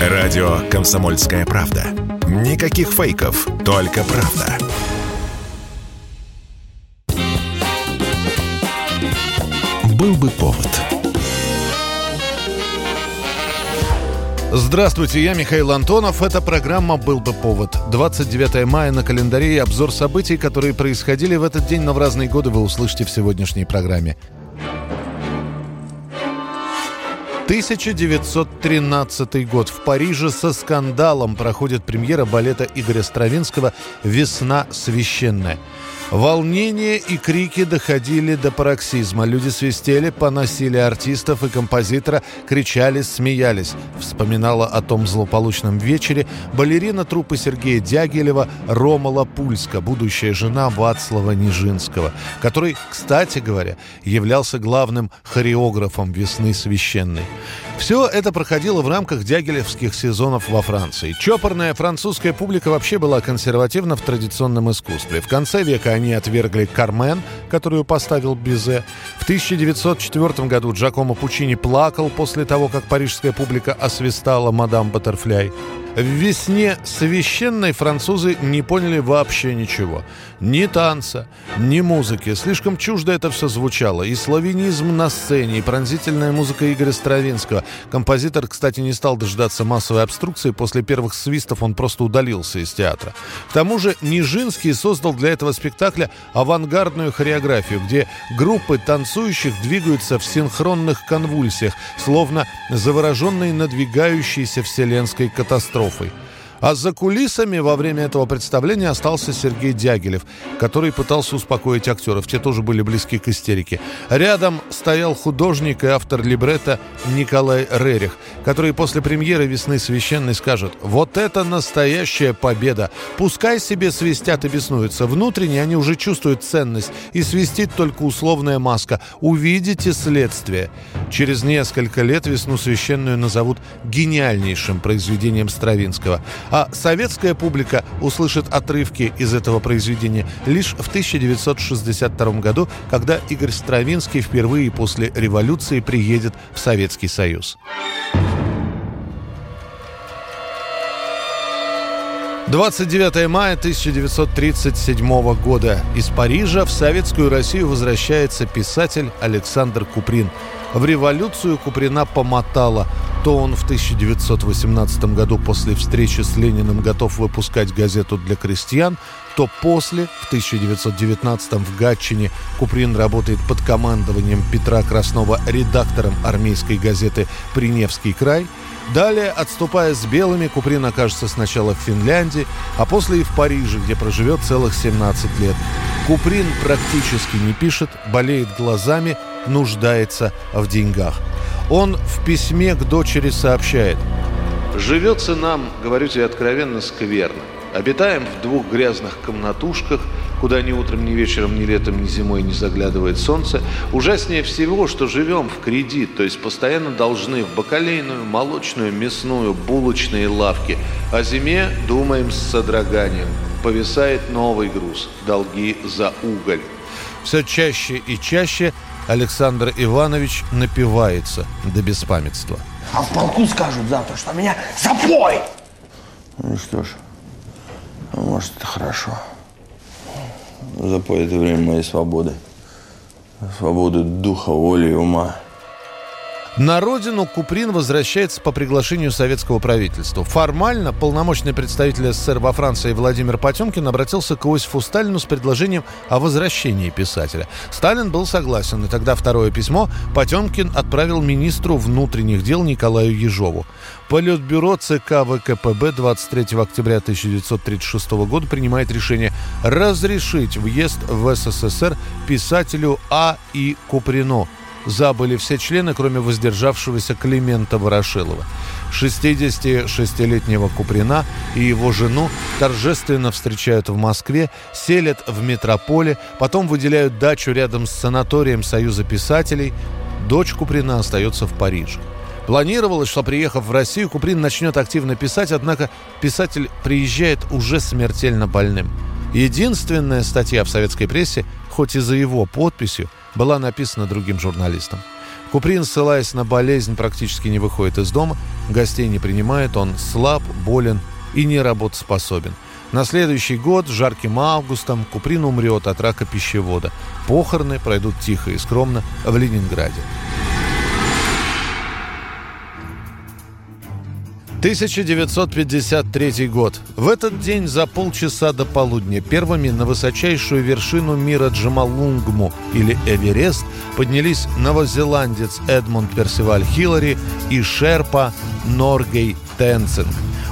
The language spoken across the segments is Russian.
Радио «Комсомольская правда». Никаких фейков, только правда. Был бы повод. Здравствуйте, я Михаил Антонов. Эта программа «Был бы повод». 29 мая на календаре и обзор событий, которые происходили в этот день, но в разные годы вы услышите в сегодняшней программе. 1913 год. В Париже со скандалом проходит премьера балета Игоря Стравинского «Весна священная». Волнение и крики доходили до пароксизма. Люди свистели, поносили артистов и композитора, кричали, смеялись. Вспоминала о том злополучном вечере балерина труппы Сергея Дягилева Ромала Пульска, будущая жена Вацлава Нижинского, который, кстати говоря, являлся главным хореографом «Весны священной». Все это проходило в рамках дягилевских сезонов во Франции. Чопорная французская публика вообще была консервативна в традиционном искусстве. В конце века они отвергли «Кармен», которую поставил Бизе. В 1904 году Джакомо Пучини плакал после того, как парижская публика освистала «Мадам Баттерфляй». В весне священной французы не поняли вообще ничего. Ни танца, ни музыки. Слишком чуждо это все звучало. И славянизм на сцене, и пронзительная музыка Игоря Стравинского. Композитор, кстати, не стал дожидаться массовой обструкции. После первых свистов он просто удалился из театра. К тому же Нижинский создал для этого спектакля авангардную хореографию, где группы танцующих двигаются в синхронных конвульсиях, словно завороженные надвигающейся вселенской катастрофой. А за кулисами во время этого представления остался Сергей Дягилев, который пытался успокоить актеров. Те тоже были близки к истерике. Рядом стоял художник и автор либретто Николай Рерих, который после премьеры «Весны священной» скажет «Вот это настоящая победа! Пускай себе свистят и беснуются. Внутренне они уже чувствуют ценность, и свистит только условная маска. Увидите следствие». Через несколько лет «Весну священную» назовут гениальнейшим произведением Стравинского – а советская публика услышит отрывки из этого произведения лишь в 1962 году, когда Игорь Стравинский впервые после революции приедет в Советский Союз. 29 мая 1937 года. Из Парижа в Советскую Россию возвращается писатель Александр Куприн. В революцию Куприна помотала. То он в 1918 году после встречи с Лениным готов выпускать газету для крестьян, то после, в 1919 в Гатчине, Куприн работает под командованием Петра Краснова редактором армейской газеты «Приневский край», Далее, отступая с белыми, Куприн окажется сначала в Финляндии, а после и в Париже, где проживет целых 17 лет. Куприн практически не пишет, болеет глазами, нуждается в деньгах. Он в письме к дочери сообщает. «Живется нам, говорю тебе откровенно, скверно. Обитаем в двух грязных комнатушках, куда ни утром, ни вечером, ни летом, ни зимой не заглядывает солнце. Ужаснее всего, что живем в кредит, то есть постоянно должны в бакалейную, молочную, мясную, булочные лавки. О зиме думаем с содроганием. Повисает новый груз – долги за уголь. Все чаще и чаще Александр Иванович напивается до беспамятства. А в полку скажут завтра, что меня запой! Ну что ж, может, это хорошо. Запой это время моей свободы. Свободы духа, воли и ума. На родину Куприн возвращается по приглашению советского правительства. Формально полномочный представитель СССР во Франции Владимир Потемкин обратился к Иосифу Сталину с предложением о возвращении писателя. Сталин был согласен, и тогда второе письмо Потемкин отправил министру внутренних дел Николаю Ежову. Политбюро ЦК ВКПБ 23 октября 1936 года принимает решение разрешить въезд в СССР писателю А. И. Куприну – забыли все члены, кроме воздержавшегося Климента Ворошилова. 66-летнего Куприна и его жену торжественно встречают в Москве, селят в метрополе, потом выделяют дачу рядом с санаторием Союза писателей. Дочь Куприна остается в Париже. Планировалось, что приехав в Россию, Куприн начнет активно писать, однако писатель приезжает уже смертельно больным. Единственная статья в советской прессе, хоть и за его подписью, была написана другим журналистом. Куприн, ссылаясь на болезнь, практически не выходит из дома. гостей не принимает, он слаб, болен и не работоспособен. На следующий год, жарким августом, Куприн умрет от рака пищевода. Похороны пройдут тихо и скромно в Ленинграде. 1953 год. В этот день за полчаса до полудня первыми на высочайшую вершину мира Джамалунгму или Эверест поднялись новозеландец Эдмунд Персиваль Хиллари и шерпа Норгей Тенцинг.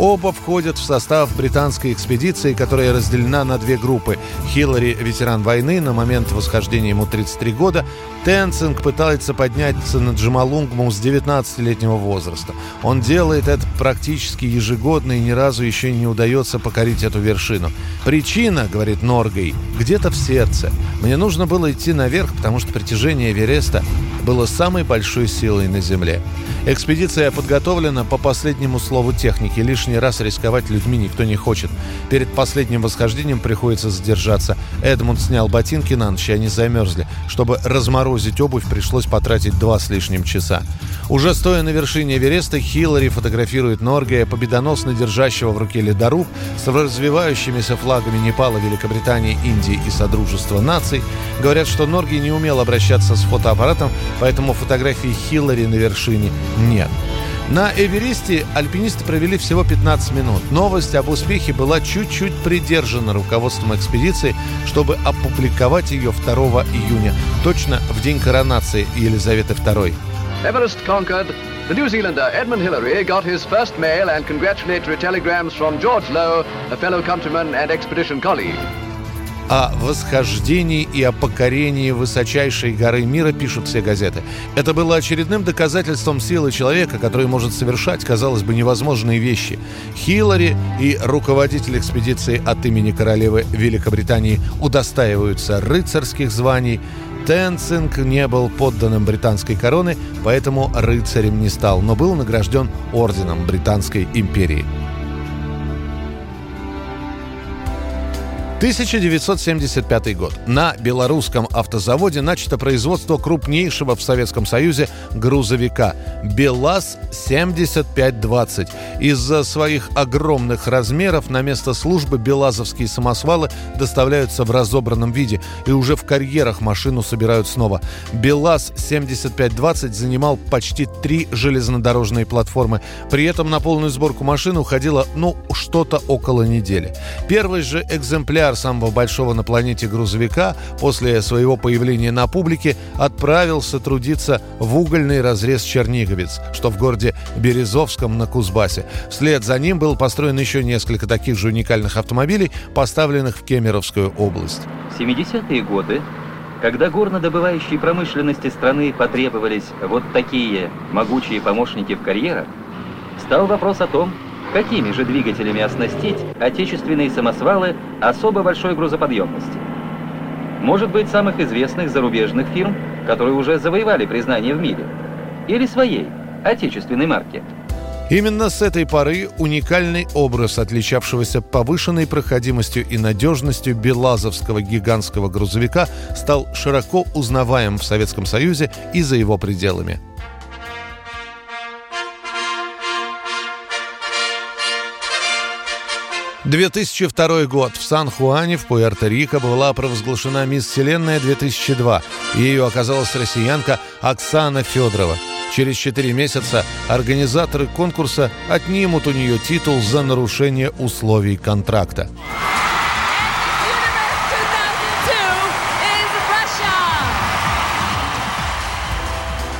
Оба входят в состав британской экспедиции, которая разделена на две группы. Хиллари – ветеран войны, на момент восхождения ему 33 года. Тенцинг пытается подняться на Джамалунгму с 19-летнего возраста. Он делает это практически ежегодно и ни разу еще не удается покорить эту вершину. Причина, говорит Норгей, где-то в сердце. Мне нужно было идти наверх, потому что притяжение Эвереста было самой большой силой на Земле. Экспедиция подготовлена по последнему слову техники. Лишний раз рисковать людьми никто не хочет. Перед последним восхождением приходится задержаться. Эдмунд снял ботинки на ночь, и они замерзли. Чтобы разморозить обувь, пришлось потратить два с лишним часа. Уже стоя на вершине Эвереста, Хиллари фотографирует Норгея, победоносно держащего в руке ледоруб, с развивающимися флагами Непала, Великобритании, Индии и Содружества наций. Говорят, что Норгей не умел обращаться с фотоаппаратом, поэтому фотографии Хиллари на вершине нет. На Эвересте альпинисты провели всего 15 минут. Новость об успехе была чуть-чуть придержана руководством экспедиции, чтобы опубликовать ее 2 июня, точно в день коронации Елизаветы II. Everest conquered. The New Zealander Edmund Hillary got his first mail and congratulatory telegrams from George Lowe, a fellow countryman and expedition colleague. О восхождении и о покорении высочайшей горы мира пишут все газеты. Это было очередным доказательством силы человека, который может совершать, казалось бы, невозможные вещи. Хиллари и руководитель экспедиции от имени королевы Великобритании удостаиваются рыцарских званий. Тенцинг не был подданным британской короны, поэтому рыцарем не стал, но был награжден орденом Британской империи. 1975 год. На белорусском автозаводе начато производство крупнейшего в Советском Союзе грузовика БелАЗ-7520. Из-за своих огромных размеров на место службы белазовские самосвалы доставляются в разобранном виде, и уже в карьерах машину собирают снова. БелАЗ-7520 занимал почти три железнодорожные платформы. При этом на полную сборку машины уходило, ну, что-то около недели. Первый же экземпляр экземпляр самого большого на планете грузовика после своего появления на публике отправился трудиться в угольный разрез Черниговец, что в городе Березовском на Кузбассе. Вслед за ним был построен еще несколько таких же уникальных автомобилей, поставленных в Кемеровскую область. В 70-е годы когда горнодобывающей промышленности страны потребовались вот такие могучие помощники в карьерах, стал вопрос о том, Какими же двигателями оснастить отечественные самосвалы особо большой грузоподъемности? Может быть, самых известных зарубежных фирм, которые уже завоевали признание в мире? Или своей, отечественной марки? Именно с этой поры уникальный образ, отличавшегося повышенной проходимостью и надежностью белазовского гигантского грузовика, стал широко узнаваем в Советском Союзе и за его пределами. 2002 год. В Сан-Хуане в Пуэрто-Рико была провозглашена «Мисс Вселенная-2002». Ею оказалась россиянка Оксана Федорова. Через четыре месяца организаторы конкурса отнимут у нее титул за нарушение условий контракта.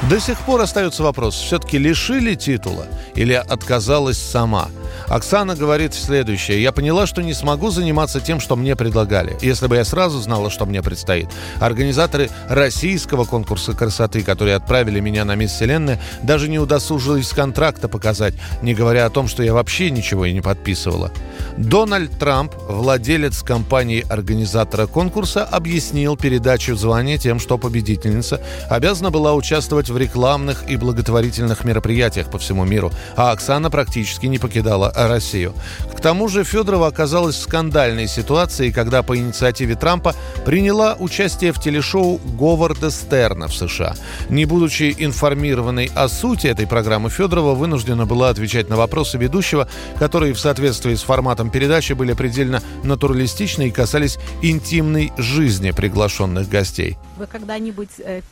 До сих пор остается вопрос, все-таки лишили титула или отказалась сама – Оксана говорит следующее. «Я поняла, что не смогу заниматься тем, что мне предлагали. Если бы я сразу знала, что мне предстоит. Организаторы российского конкурса красоты, которые отправили меня на Мисс Вселенная, даже не удосужились контракта показать, не говоря о том, что я вообще ничего и не подписывала». Дональд Трамп, владелец компании-организатора конкурса, объяснил передачу звания тем, что победительница обязана была участвовать в рекламных и благотворительных мероприятиях по всему миру, а Оксана практически не покидала Россию. К тому же Федорова оказалась в скандальной ситуации, когда по инициативе Трампа приняла участие в телешоу Говарда Стерна в США. Не будучи информированной о сути этой программы, Федорова вынуждена была отвечать на вопросы ведущего, которые в соответствии с форматом передачи были предельно натуралистичны и касались интимной жизни приглашенных гостей. Вы когда-нибудь э,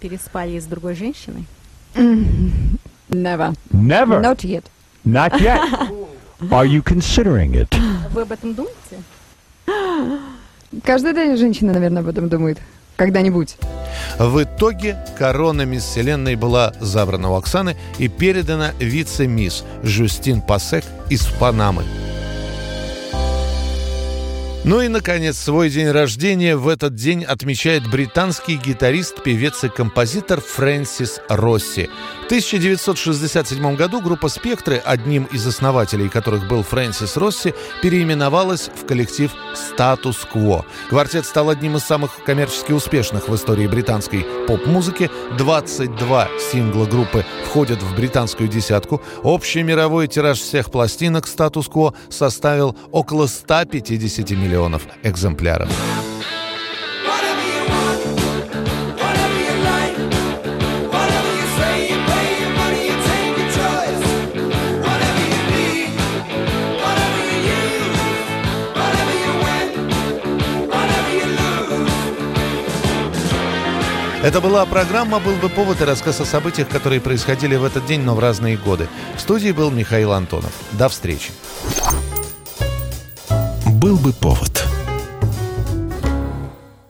переспали с другой женщиной? Never. Never. Not yet. Not yet. Are you considering it? Вы об этом думаете? Каждая день женщина, наверное, об этом думает. Когда-нибудь. В итоге корона мисс Вселенной была забрана у Оксаны и передана вице-мисс Жюстин Пасек из Панамы. Ну и, наконец, свой день рождения в этот день отмечает британский гитарист, певец и композитор Фрэнсис Росси. В 1967 году группа «Спектры», одним из основателей которых был Фрэнсис Росси, переименовалась в коллектив «Статус-кво». Квартет стал одним из самых коммерчески успешных в истории британской поп-музыки. 22 сингла группы входят в британскую десятку. Общий мировой тираж всех пластинок «Статус-кво» составил около 150 миллионов экземпляров. Это была программа «Был бы повод» и рассказ о событиях, которые происходили в этот день, но в разные годы. В студии был Михаил Антонов. До встречи. «Был бы повод»